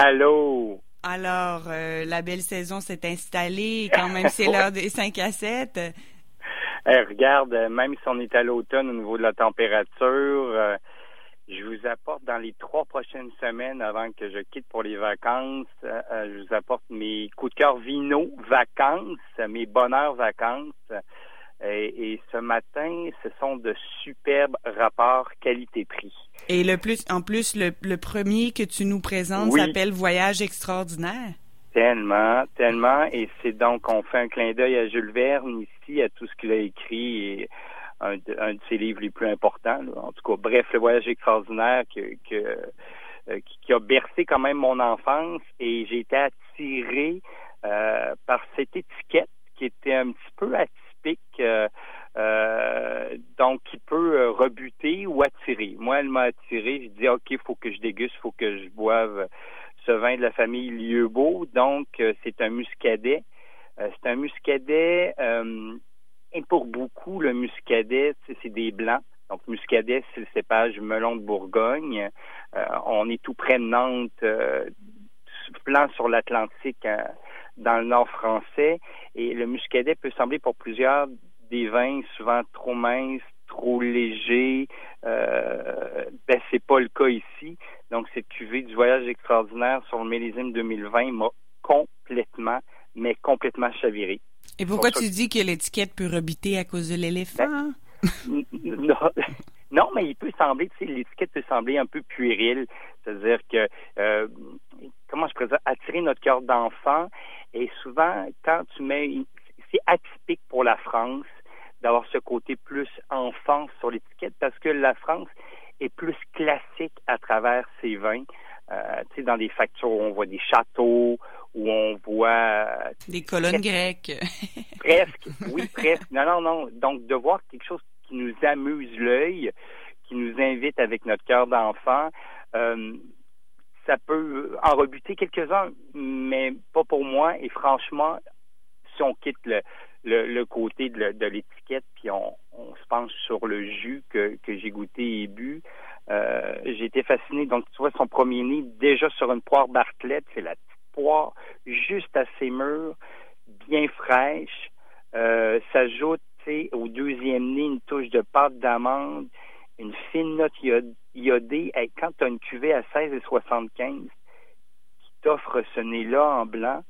Allô? Alors, euh, la belle saison s'est installée. Quand même, c'est l'heure des 5 à 7. Eh, regarde, euh, même si on est à l'automne au niveau de la température, euh, je vous apporte dans les trois prochaines semaines avant que je quitte pour les vacances, je vous apporte mes coups de cœur vino vacances, mes bonheurs vacances. Et, ce matin, ce sont de superbes rapports qualité-prix. Et le plus, en plus, le, premier que tu nous présentes s'appelle Voyage extraordinaire. Tellement, tellement. Et c'est donc, on fait un clin d'œil à Jules Verne ici, à tout ce qu'il a écrit et un de, ses livres les plus importants. En tout cas, bref, le Voyage extraordinaire que, euh, qui, a bercé quand même mon enfance et j'ai été attiré euh, par cette étiquette qui était un petit peu attirée euh, euh, donc qui peut euh, rebuter ou attirer. Moi, elle m'a attiré. Je dis OK, il faut que je déguste, il faut que je boive ce vin de la famille Lieubeau. Donc, c'est un muscadet. c'est un muscadet. et pour beaucoup, le muscadet, c'est des blancs. Donc, muscadet, c'est le cépage melon de Bourgogne. on est tout près de Nantes, plan sur l'Atlantique dans le nord français. Et le muscadet peut sembler pour plusieurs des vins souvent trop minces, trop légers. Euh, ben, c'est pas le cas ici. Donc, cette cuvée du voyage extraordinaire sur le millésime 2020 m'a complètement, mais complètement chaviré. Et pourquoi tu dis que l'étiquette peut rebiter à cause de l'éléphant? Ben, non, mais il peut sembler, tu sais, l'étiquette peut sembler un peu puérile. C'est-à-dire que, euh, comment je pourrais attirer notre cœur d'enfant. Et souvent, quand tu mets, c'est atypique pour la France d'avoir ce côté plus enfant sur l'étiquette parce que la France est plus classique à travers ses vins. Euh, tu sais, dans des factures où on voit des châteaux, où on voit... Euh, des colonnes grecques. presque, oui, presque. Non, non, non. Donc, de voir quelque chose qui nous amuse l'œil, qui nous invite avec notre cœur d'enfant, euh, ça peut en rebuter quelques-uns, mais pas pour moi. Et franchement, si on quitte le, le, côté de l'étiquette, puis on, se penche sur le jus que, j'ai goûté et bu, euh, j'ai été fasciné. Donc, tu vois, son premier nez, déjà sur une poire Bartlett, c'est la petite poire juste assez mûre, bien fraîche. Euh, s'ajoute au deuxième nez une touche de pâte d'amande, une fine note iodée. Quand tu as une cuvée à 16,75 qui t'offre ce nez-là en blanc,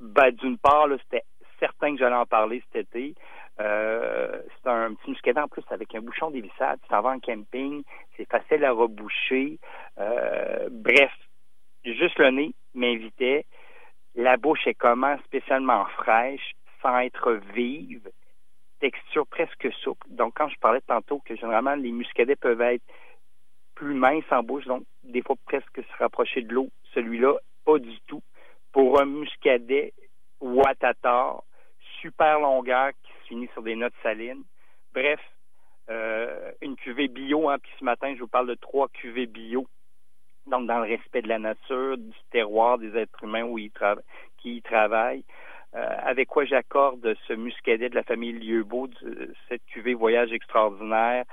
ben, d'une part, c'était certain que j'allais en parler cet été. Euh, c'est un petit muscadet en plus avec un bouchon dévissable. Tu t'en vas en camping, c'est facile à reboucher. Euh, bref, juste le nez m'invitait. La bouche est comment spécialement fraîche, sans être vive, texture presque souple. Donc, quand je parlais tantôt que généralement les muscadets peuvent être plus minces en bouche, donc des fois presque se rapprocher de l'eau, celui-là, pas du tout. Pour un muscadet Watatah, super longueur qui se finit sur des notes salines. Bref, euh, une cuvée bio, hein, puis ce matin, je vous parle de trois cuvées bio. Donc, dans le respect de la nature, du terroir, des êtres humains où ils qui y travaillent. Euh, avec quoi j'accorde ce muscadet de la famille Lieubeau, cette cuvée voyage extraordinaire,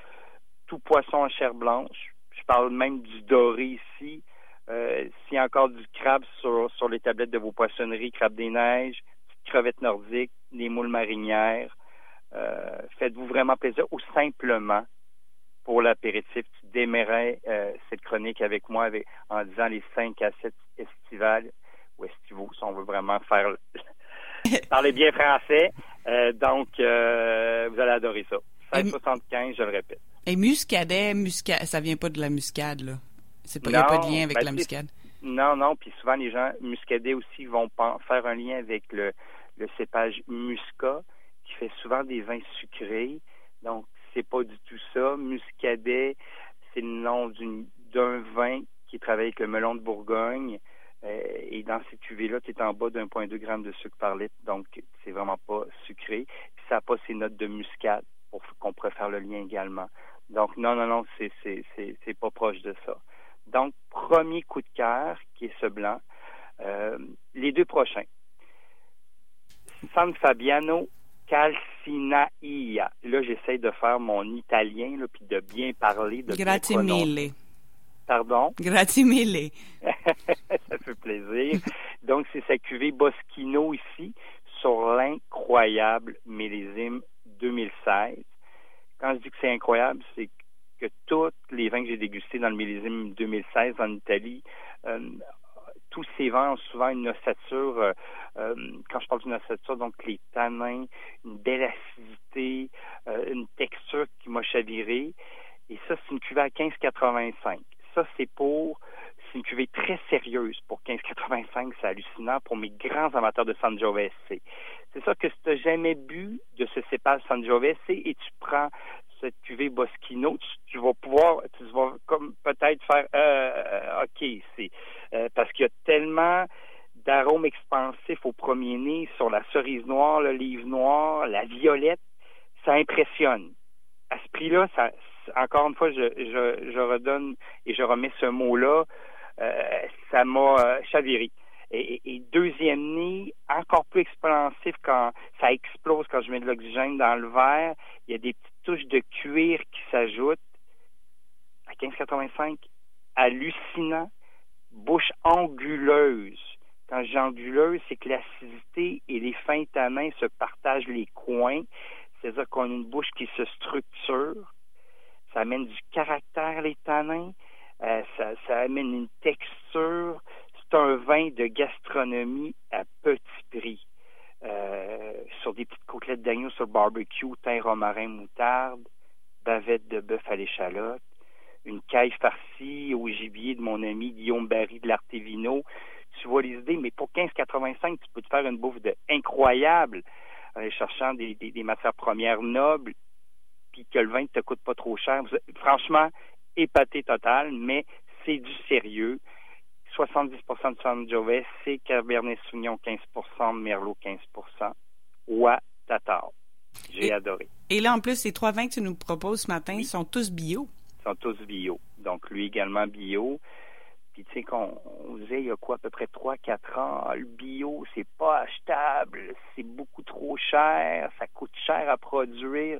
tout poisson en chair blanche. Je parle même du doré ici. Euh, S'il y a encore du crabe sur, sur les tablettes de vos poissonneries, crabe des neiges, crevettes nordiques, des moules marinières, euh, faites-vous vraiment plaisir ou simplement pour l'apéritif, tu démarrais euh, cette chronique avec moi en disant les 5 à 7 estivales ou estivaux, si on veut vraiment faire parler bien français. donc, vous allez adorer ça. 16,75, je le répète. Et muscadet, muscade, ça vient pas de la muscade, là? C'est pas, il n'y a pas de lien avec ben, la muscade. Non, non, puis souvent les gens muscadets aussi vont faire un lien avec le, le cépage muscat qui fait souvent des vins sucrés. Donc, c'est pas du tout ça. Muscadet, c'est le nom d'un vin qui travaille avec le melon de Bourgogne. Euh, et dans cette cuvée-là, tu es en bas d'un point deux grammes de sucre par litre, donc c'est vraiment pas sucré. Puis ça n'a pas ces notes de muscade pour qu'on pourrait faire le lien également. Donc non, non, non, c'est c'est pas proche de ça. Donc premier coup de cœur qui est ce blanc. Euh, les deux prochains. San Fabiano Calcinaia. Là, j'essaie de faire mon italien, là, puis de bien parler. De Grazie mille. Pardon? Mille. Ça fait plaisir. c'est sa cuvée Boschino ici sur l'incroyable millésime 2016. Quand je dis que c'est incroyable, c'est que tous les vins que j'ai dégustés dans le millésime 2016 en Italie, euh, tous ces vins ont souvent une ossature, euh, euh, quand je parle d'une ossature, donc les tanins, une belle acidité, une texture qui m'a chaviré. Et ça, c'est une cuvée à 15,85. Ça, c'est pour c'est une cuvée très sérieuse pour 15,85. C'est hallucinant pour mes grands amateurs de Sangiovese. C'est ça que si tu n'as jamais bu de ce cépage Sangiovese et tu prends cette cuvée Boschino, tu, vas pouvoir, tu vas peut-être faire, euh, ok, c'est euh, parce qu'il y a tellement d'arômes expansifs au premier nez sur la cerise noire, le livre noir, la violette, ça impressionne. À ce prix-là, ça, encore une fois, je, redonne et je remets ce mot-là euh, ça m'a euh, chaviré. Et, deuxième nez, encore plus expansif quand ça explose quand je mets de l'oxygène dans le verre. Il y a des petites touches de cuir qui s'ajoutent. À 15,85, hallucinant. Bouche anguleuse. Quand j'ai anguleuse, c'est que l'acidité et les fins tanins se partagent les coins. C'est-à-dire qu'on a une bouche qui se structure. Ça amène du caractère, les tanins. Euh, ça, amène une texture. C'est un vin de gastronomie à petit prix. Euh, sur des petites côtelettes d'agneau sur barbecue, thym, romarin, moutarde, bavette de bœuf à l'échalote, une caille farcie au gibier de mon ami Guillaume Barry de l'Artevino. Tu vois les idées, mais pour 15,85, tu peux te faire une bouffe de incroyable en cherchant des, matières premières nobles, puis que le vin ne te coûte pas trop cher. Franchement, épaté total, mais c'est du sérieux. 70% de Sangiovese, c'est Cabernet Sauvignon 15% Merlot 15 Wa Tatar. J'ai adoré. Et là, en plus, les trois vins que tu nous proposes ce matin sont tous bio. sont tous bio. Donc, lui également bio. Puis, tu sais, qu'on disait il y a quoi, à peu près 3-4 ans, le bio, c'est pas achetable, c'est beaucoup trop cher, ça coûte cher à produire.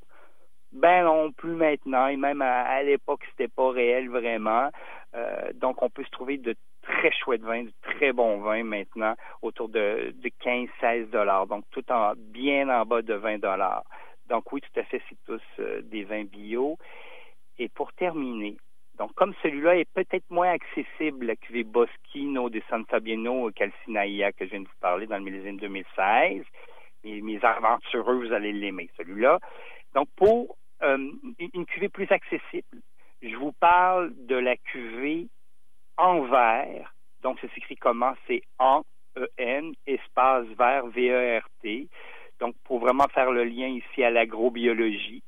Ben non plus maintenant, et même à, l'époque, c'était pas réel vraiment. Euh, donc, on peut se trouver de très chouettes vins, de très bons vins maintenant, autour de, de 15-16 dollars. Donc, tout en bien en bas de 20 dollars. Donc, oui, tout à fait, c'est tous euh, des vins bio. Et pour terminer, donc, comme celui-là est peut-être moins accessible, la cuvée Boschino de San Fabiano Calcinaia que je viens de vous parler dans le millésime 2016, mes, mes aventureux, vous allez l'aimer, celui-là. Donc, pour euh, une cuvée plus accessible. Je vous parle de la cuvée en verre. Donc, ça s'écrit comment? C'est en E-N, espace vert, V-E-R-T. Donc, pour vraiment faire le lien ici à l'agrobiologie,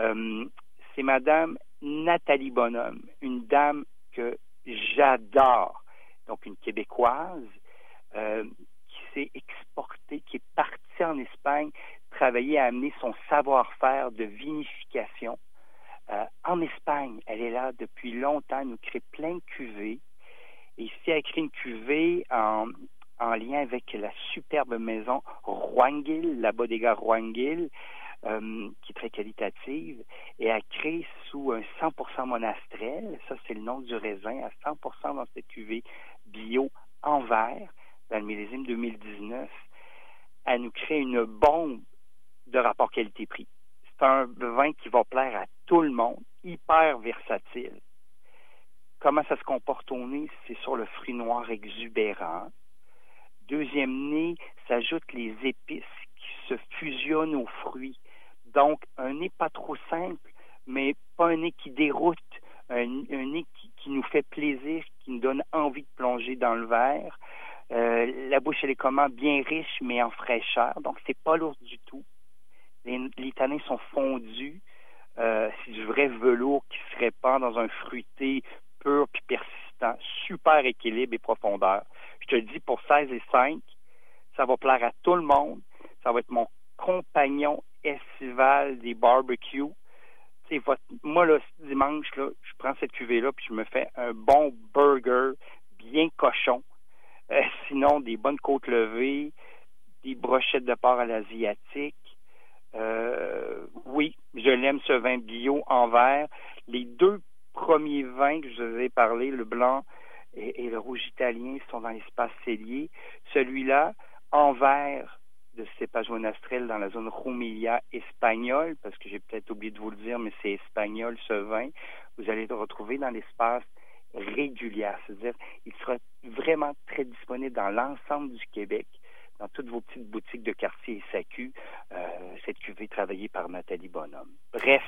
euh, c'est Madame Nathalie Bonhomme, une dame que j'adore. Donc, une Québécoise euh, qui s'est exportée, qui est partie en Espagne travailler à amener son savoir-faire de vinification. Euh, en Espagne, elle est là depuis longtemps, elle nous crée plein de cuvées. Et ici, elle crée une cuvée en, en lien avec la superbe maison Roanguil, la bodega Roanguil, euh, qui est très qualitative. Et elle crée sous un 100% monastrel, ça c'est le nom du raisin, à 100% dans cette cuvée bio en verre, dans le millésime 2019. Elle nous crée une bombe de rapport qualité-prix. C'est un vin qui va plaire à tout le monde, hyper versatile. Comment ça se comporte au nez? C'est sur le fruit noir exubérant. Deuxième nez, s'ajoutent les épices qui se fusionnent aux fruits. Donc, un nez pas trop simple, mais pas un nez qui déroute, un, nez qui, nous fait plaisir, qui nous donne envie de plonger dans le verre. Euh, la bouche, elle est comment? Bien riche, mais en fraîcheur. Donc, c'est pas lourd du tout. Les, tanins sont fondus. Euh, c'est du vrai velours qui se répand dans un fruité pur puis persistant. Super équilibre et profondeur. Je te le dis, pour 16 et 5, ça va plaire à tout le monde. Ça va être mon compagnon estival des barbecues. Votre, moi, là, dimanche, là, je prends cette cuvée-là puis je me fais un bon burger bien cochon. Euh, sinon, des bonnes côtes levées, des brochettes de porc à l'asiatique, euh, oui, je l'aime ce vin bio en verre. Les deux premiers vins que je vous ai parlé, le blanc et, le rouge italien sont dans l'espace cellier. Celui-là, en vert de cépage monastrel dans la zone Roumilia espagnole, parce que j'ai peut-être oublié de vous le dire, mais c'est espagnol ce vin. Vous allez le retrouver dans l'espace régulier, c'est-à-dire il sera vraiment très disponible dans l'ensemble du Québec dans toutes vos petites boutiques de quartier et SAQ, euh, cette cuvée travaillée par Nathalie Bonhomme. Bref,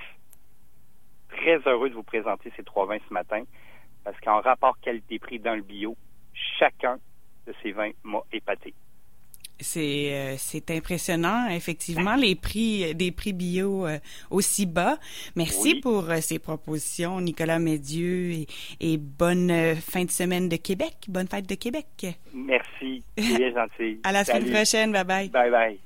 très heureux de vous présenter ces trois vins ce matin, parce qu'en rapport qualité-prix dans le bio, chacun de ces vins m'a épaté. C'est euh, c'est impressionnant, effectivement, les prix des prix bio euh, aussi bas. Merci pour euh, ces propositions, Nicolas Médieu, et, et, bonne fin de semaine de Québec, bonne fête de Québec. Merci, c'est bien gentil. à la semaine prochaine, bye bye. Bye bye.